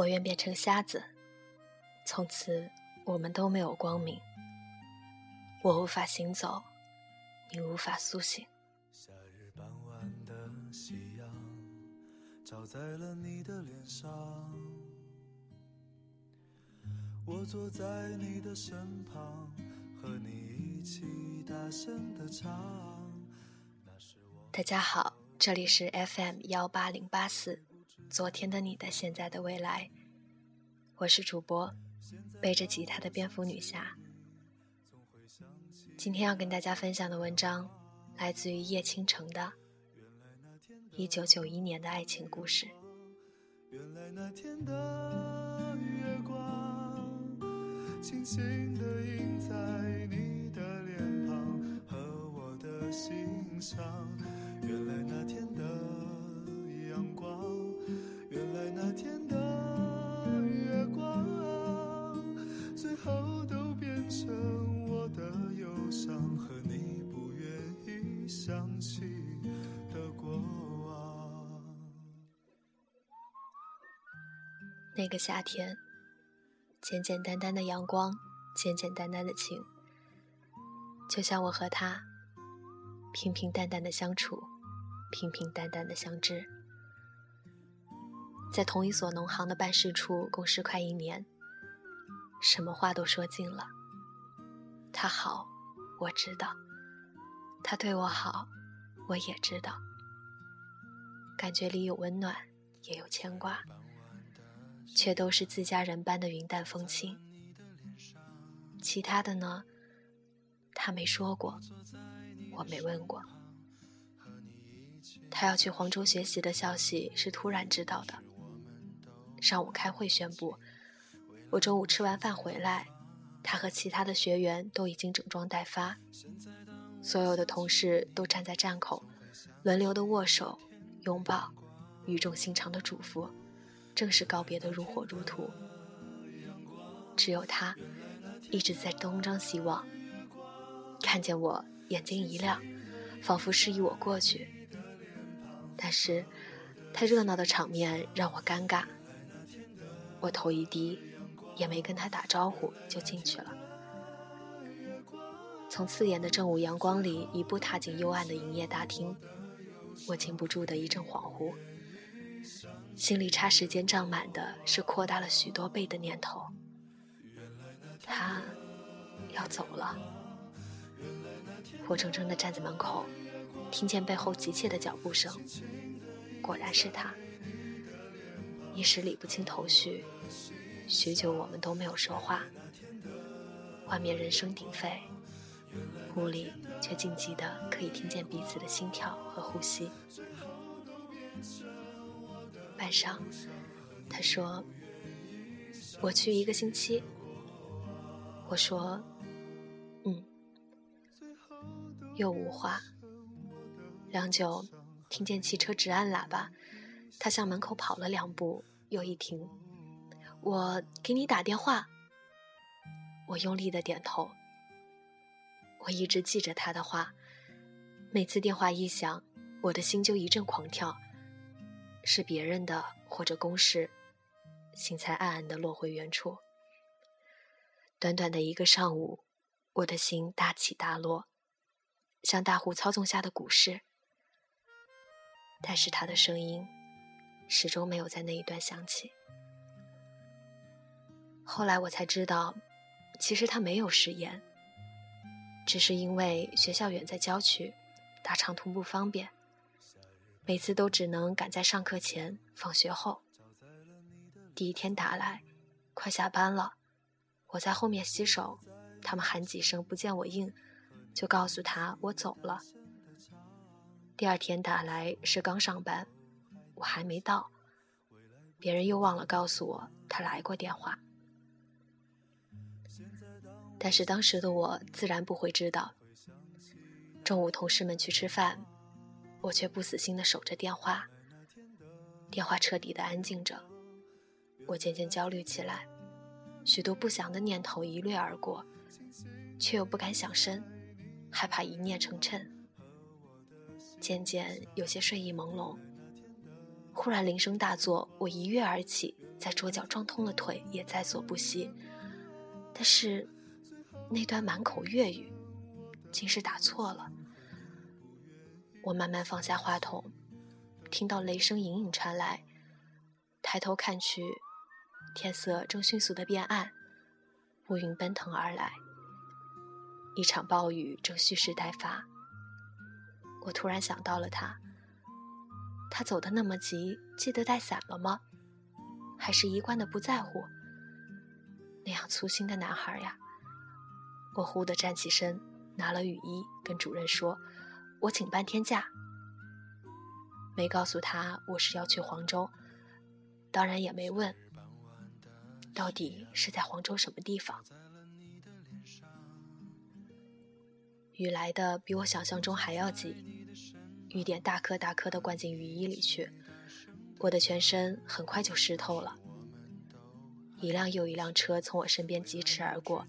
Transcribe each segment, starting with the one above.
我愿变成瞎子，从此我们都没有光明。我无法行走，你无法苏醒。夏日傍晚的夕阳照在了你的脸上，我坐在你的身旁，和你一起大声的唱。大家好，这里是 FM 幺八零八四，昨天的你的现在的未来，我是主播背着吉他的蝙蝠女侠。今天要跟大家分享的文章，来自于叶倾城的《一九九一年的爱情故事》。原来那天的月光，轻轻的印在你的脸庞和我的心上。原来那天那个夏天，简简单单的阳光，简简单单的情，就像我和他平平淡淡的相处，平平淡淡的相知，在同一所农行的办事处共事快一年，什么话都说尽了。他好。我知道，他对我好，我也知道。感觉里有温暖，也有牵挂，却都是自家人般的云淡风轻。其他的呢，他没说过，我没问过。他要去黄州学习的消息是突然知道的。上午开会宣布，我中午吃完饭回来。他和其他的学员都已经整装待发，所有的同事都站在站口，轮流的握手、拥抱，语重心长的嘱咐，正式告别的如火如荼。只有他一直在东张西望，看见我眼睛一亮，仿佛示意我过去。但是，太热闹的场面让我尴尬，我头一低。也没跟他打招呼就进去了。从刺眼的正午阳光里一步踏进幽暗的营业大厅，我禁不住的一阵恍惚，心里差时间胀满的是扩大了许多倍的念头。他要走了，我怔怔的站在门口，听见背后急切的脚步声，果然是他，一时理不清头绪。许久，我们都没有说话。外面人声鼎沸，屋里却静寂的可以听见彼此的心跳和呼吸。晚上，他说：“我去一个星期。”我说：“嗯。”又无话。良久，听见汽车直按喇叭，他向门口跑了两步，又一停。我给你打电话。我用力的点头。我一直记着他的话，每次电话一响，我的心就一阵狂跳。是别人的或者公事，心才暗暗的落回原处。短短的一个上午，我的心大起大落，像大户操纵下的股市。但是他的声音，始终没有在那一段响起。后来我才知道，其实他没有食言，只是因为学校远在郊区，打长途不方便，每次都只能赶在上课前、放学后。第一天打来，快下班了，我在后面洗手，他们喊几声不见我应，就告诉他我走了。第二天打来是刚上班，我还没到，别人又忘了告诉我他来过电话。但是当时的我自然不会知道。中午同事们去吃饭，我却不死心的守着电话。电话彻底的安静着，我渐渐焦虑起来，许多不祥的念头一掠而过，却又不敢想深，害怕一念成谶。渐渐有些睡意朦胧，忽然铃声大作，我一跃而起，在桌角撞痛了腿，也在所不惜。但是，那段满口粤语，竟是打错了。我慢慢放下话筒，听到雷声隐隐传来，抬头看去，天色正迅速的变暗，乌云奔腾而来，一场暴雨正蓄势待发。我突然想到了他，他走的那么急，记得带伞了吗？还是一贯的不在乎？那样粗心的男孩呀！我忽地站起身，拿了雨衣，跟主任说：“我请半天假。”没告诉他我是要去黄州，当然也没问到底是在黄州什么地方。雨来的比我想象中还要急，雨点大颗大颗的灌进雨衣里去，我的全身很快就湿透了。一辆又一辆车从我身边疾驰而过，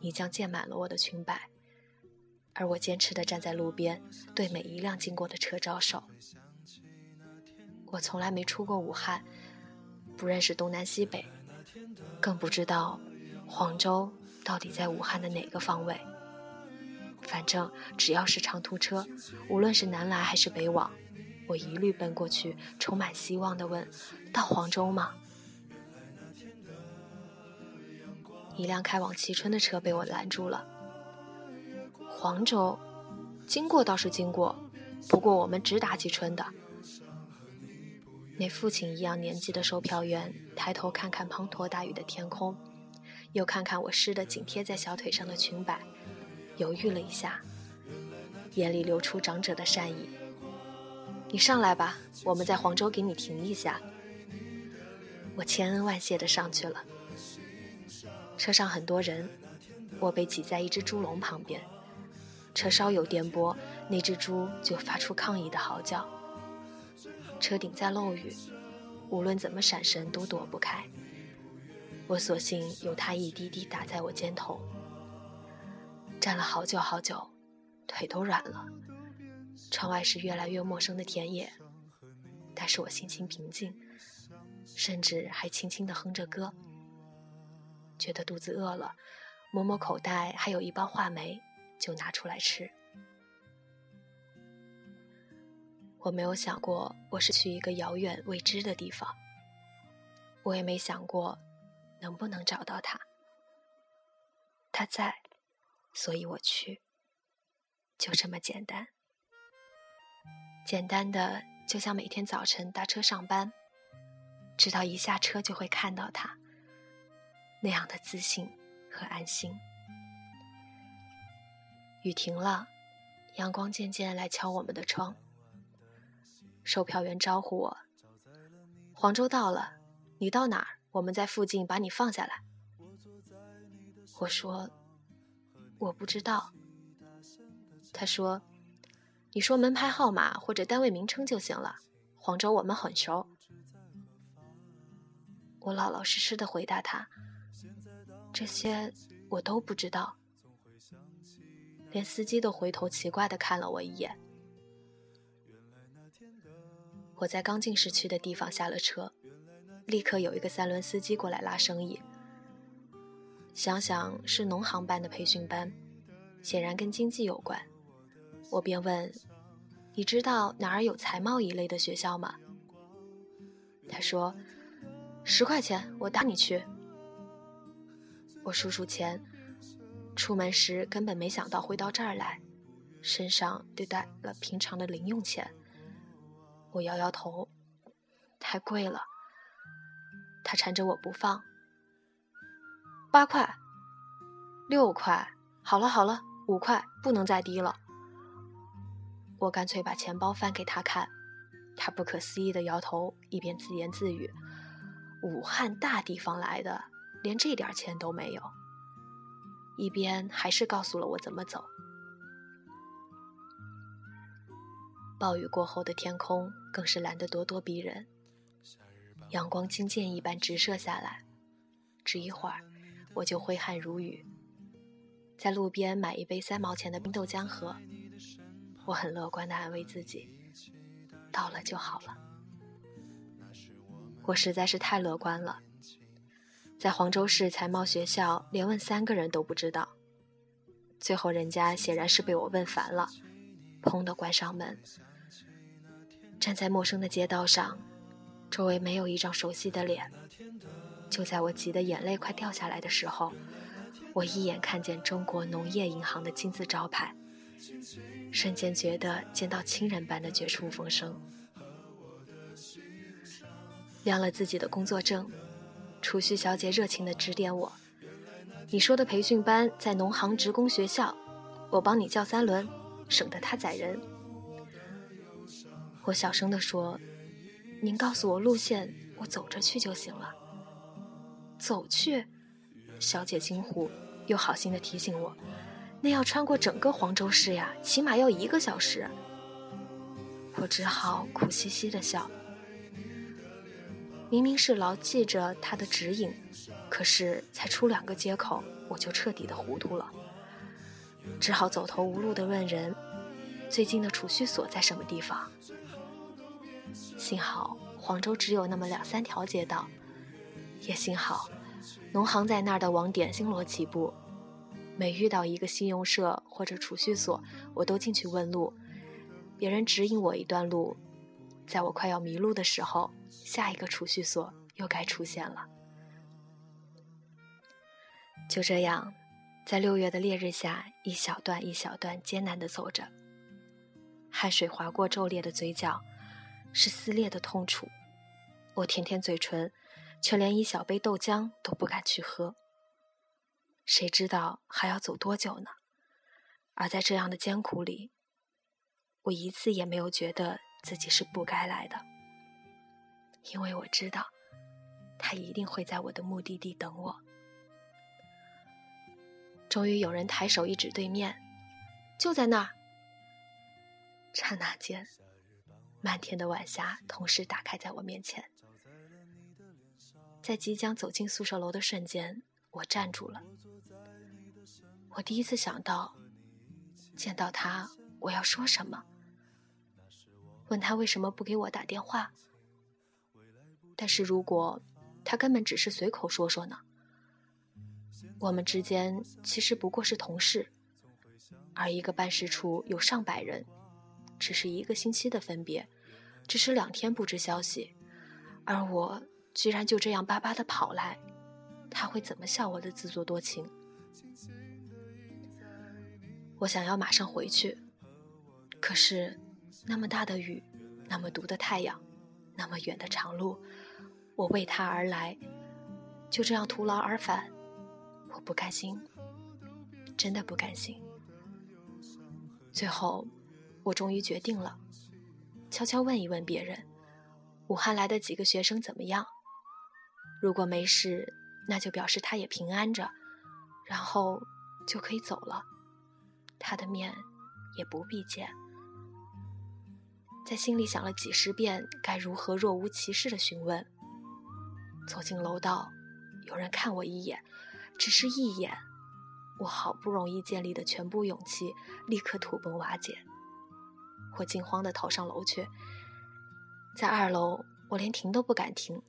泥浆溅满了我的裙摆，而我坚持地站在路边，对每一辆经过的车招手。我从来没出过武汉，不认识东南西北，更不知道黄州到底在武汉的哪个方位。反正只要是长途车，无论是南来还是北往，我一律奔过去，充满希望地问：“到黄州吗？”一辆开往蕲春的车被我拦住了。黄州，经过倒是经过，不过我们直达蕲春的。那父亲一样年纪的售票员抬头看看滂沱大雨的天空，又看看我湿的紧贴在小腿上的裙摆。犹豫了一下，眼里流出长者的善意。你上来吧，我们在黄州给你停一下。我千恩万谢的上去了。车上很多人，我被挤在一只猪笼旁边。车稍有颠簸，那只猪就发出抗议的嚎叫。车顶在漏雨，无论怎么闪身都躲不开。我索性由它一滴滴打在我肩头。站了好久好久，腿都软了。窗外是越来越陌生的田野，但是我心情平静，甚至还轻轻地哼着歌。觉得肚子饿了，摸摸口袋，还有一包话梅，就拿出来吃。我没有想过我是去一个遥远未知的地方，我也没想过能不能找到他。他在。所以我去，就这么简单。简单的，就像每天早晨搭车上班，知道一下车就会看到他，那样的自信和安心。雨停了，阳光渐渐来敲我们的窗。售票员招呼我：“黄州到了，你到哪儿？我们在附近把你放下来。”我说。我不知道，他说：“你说门牌号码或者单位名称就行了。黄州我们很熟。”我老老实实的回答他：“这些我都不知道。”连司机都回头奇怪的看了我一眼。我在刚进市区的地方下了车，立刻有一个三轮司机过来拉生意。想想是农行办的培训班，显然跟经济有关。我便问：“你知道哪儿有财贸一类的学校吗？”他说：“十块钱，我搭你去。”我数数钱，出门时根本没想到会到这儿来，身上就带了平常的零用钱。我摇摇头，太贵了。他缠着我不放。八块，六块，好了好了，五块，不能再低了。我干脆把钱包翻给他看，他不可思议的摇头，一边自言自语：“武汉大地方来的，连这点钱都没有。”一边还是告诉了我怎么走。暴雨过后的天空更是蓝得咄咄逼人，阳光金箭一般直射下来，只一会儿。我就挥汗如雨，在路边买一杯三毛钱的冰豆浆喝。我很乐观地安慰自己，到了就好了。我实在是太乐观了，在黄州市财贸学校连问三个人都不知道。最后人家显然是被我问烦了，砰的关上门。站在陌生的街道上，周围没有一张熟悉的脸。就在我急得眼泪快掉下来的时候，我一眼看见中国农业银行的金字招牌，瞬间觉得见到亲人般的绝处逢生。亮了自己的工作证，储蓄小姐热情地指点我：“你说的培训班在农行职工学校，我帮你叫三轮，省得他载人。”我小声地说：“您告诉我路线，我走着去就行了。”走去，小姐惊呼，又好心的提醒我：“那要穿过整个黄州市呀，起码要一个小时。”我只好苦兮兮的笑。明明是牢记着他的指引，可是才出两个街口，我就彻底的糊涂了，只好走投无路的问人：“最近的储蓄所在什么地方？”幸好黄州只有那么两三条街道。也幸好，农行在那儿的网点星罗棋布，每遇到一个信用社或者储蓄所，我都进去问路，别人指引我一段路，在我快要迷路的时候，下一个储蓄所又该出现了。就这样，在六月的烈日下，一小段一小段艰难地走着，汗水划过皱裂的嘴角，是撕裂的痛楚，我舔舔嘴唇。却连一小杯豆浆都不敢去喝。谁知道还要走多久呢？而在这样的艰苦里，我一次也没有觉得自己是不该来的，因为我知道，他一定会在我的目的地等我。终于有人抬手一指对面，就在那儿。刹那间，漫天的晚霞同时打开在我面前。在即将走进宿舍楼的瞬间，我站住了。我第一次想到，见到他我要说什么？问他为什么不给我打电话？但是如果他根本只是随口说说呢？我们之间其实不过是同事，而一个办事处有上百人，只是一个星期的分别，只是两天不知消息，而我。居然就这样巴巴的跑来，他会怎么笑我的自作多情？我想要马上回去，可是那么大的雨，那么毒的太阳，那么远的长路，我为他而来，就这样徒劳而返，我不甘心，真的不甘心。最后，我终于决定了，悄悄问一问别人，武汉来的几个学生怎么样？如果没事，那就表示他也平安着，然后就可以走了，他的面也不必见。在心里想了几十遍该如何若无其事的询问。走进楼道，有人看我一眼，只是一眼，我好不容易建立的全部勇气立刻土崩瓦解。我惊慌地逃上楼去，在二楼，我连停都不敢停。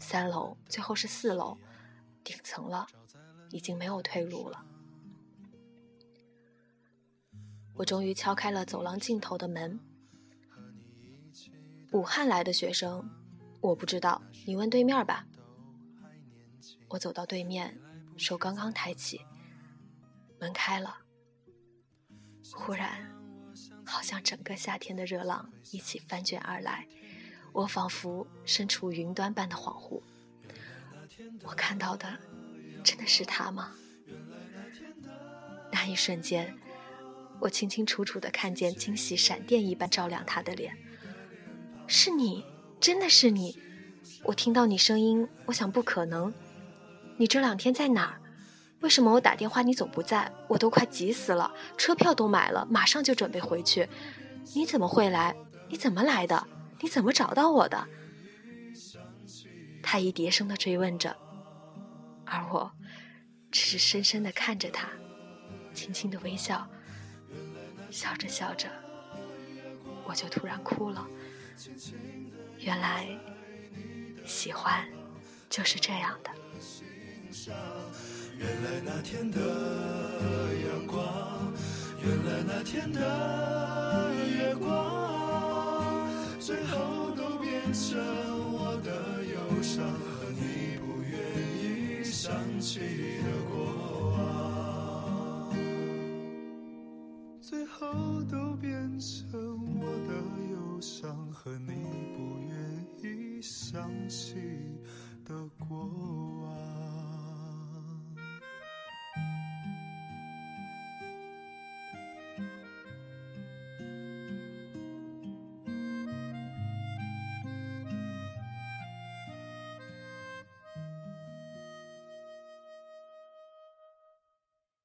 三楼，最后是四楼，顶层了，已经没有退路了。我终于敲开了走廊尽头的门。武汉来的学生，我不知道，你问对面吧。我走到对面，手刚刚抬起，门开了。忽然，好像整个夏天的热浪一起翻卷而来。我仿佛身处云端般的恍惚，我看到的真的是他吗？那一瞬间，我清清楚楚的看见惊喜闪电一般照亮他的脸。是你，真的是你！我听到你声音，我想不可能。你这两天在哪儿？为什么我打电话你总不在？我都快急死了，车票都买了，马上就准备回去。你怎么会来？你怎么来的？你怎么找到我的？他一叠声的追问着，而我只是深深的看着他，轻轻的微笑，笑着笑着，我就突然哭了。原来喜欢就是这样的。原来那天的阳光，原来那天的月光，最后都变成我的忧伤和你不愿意想起的过往，最后都变成伤和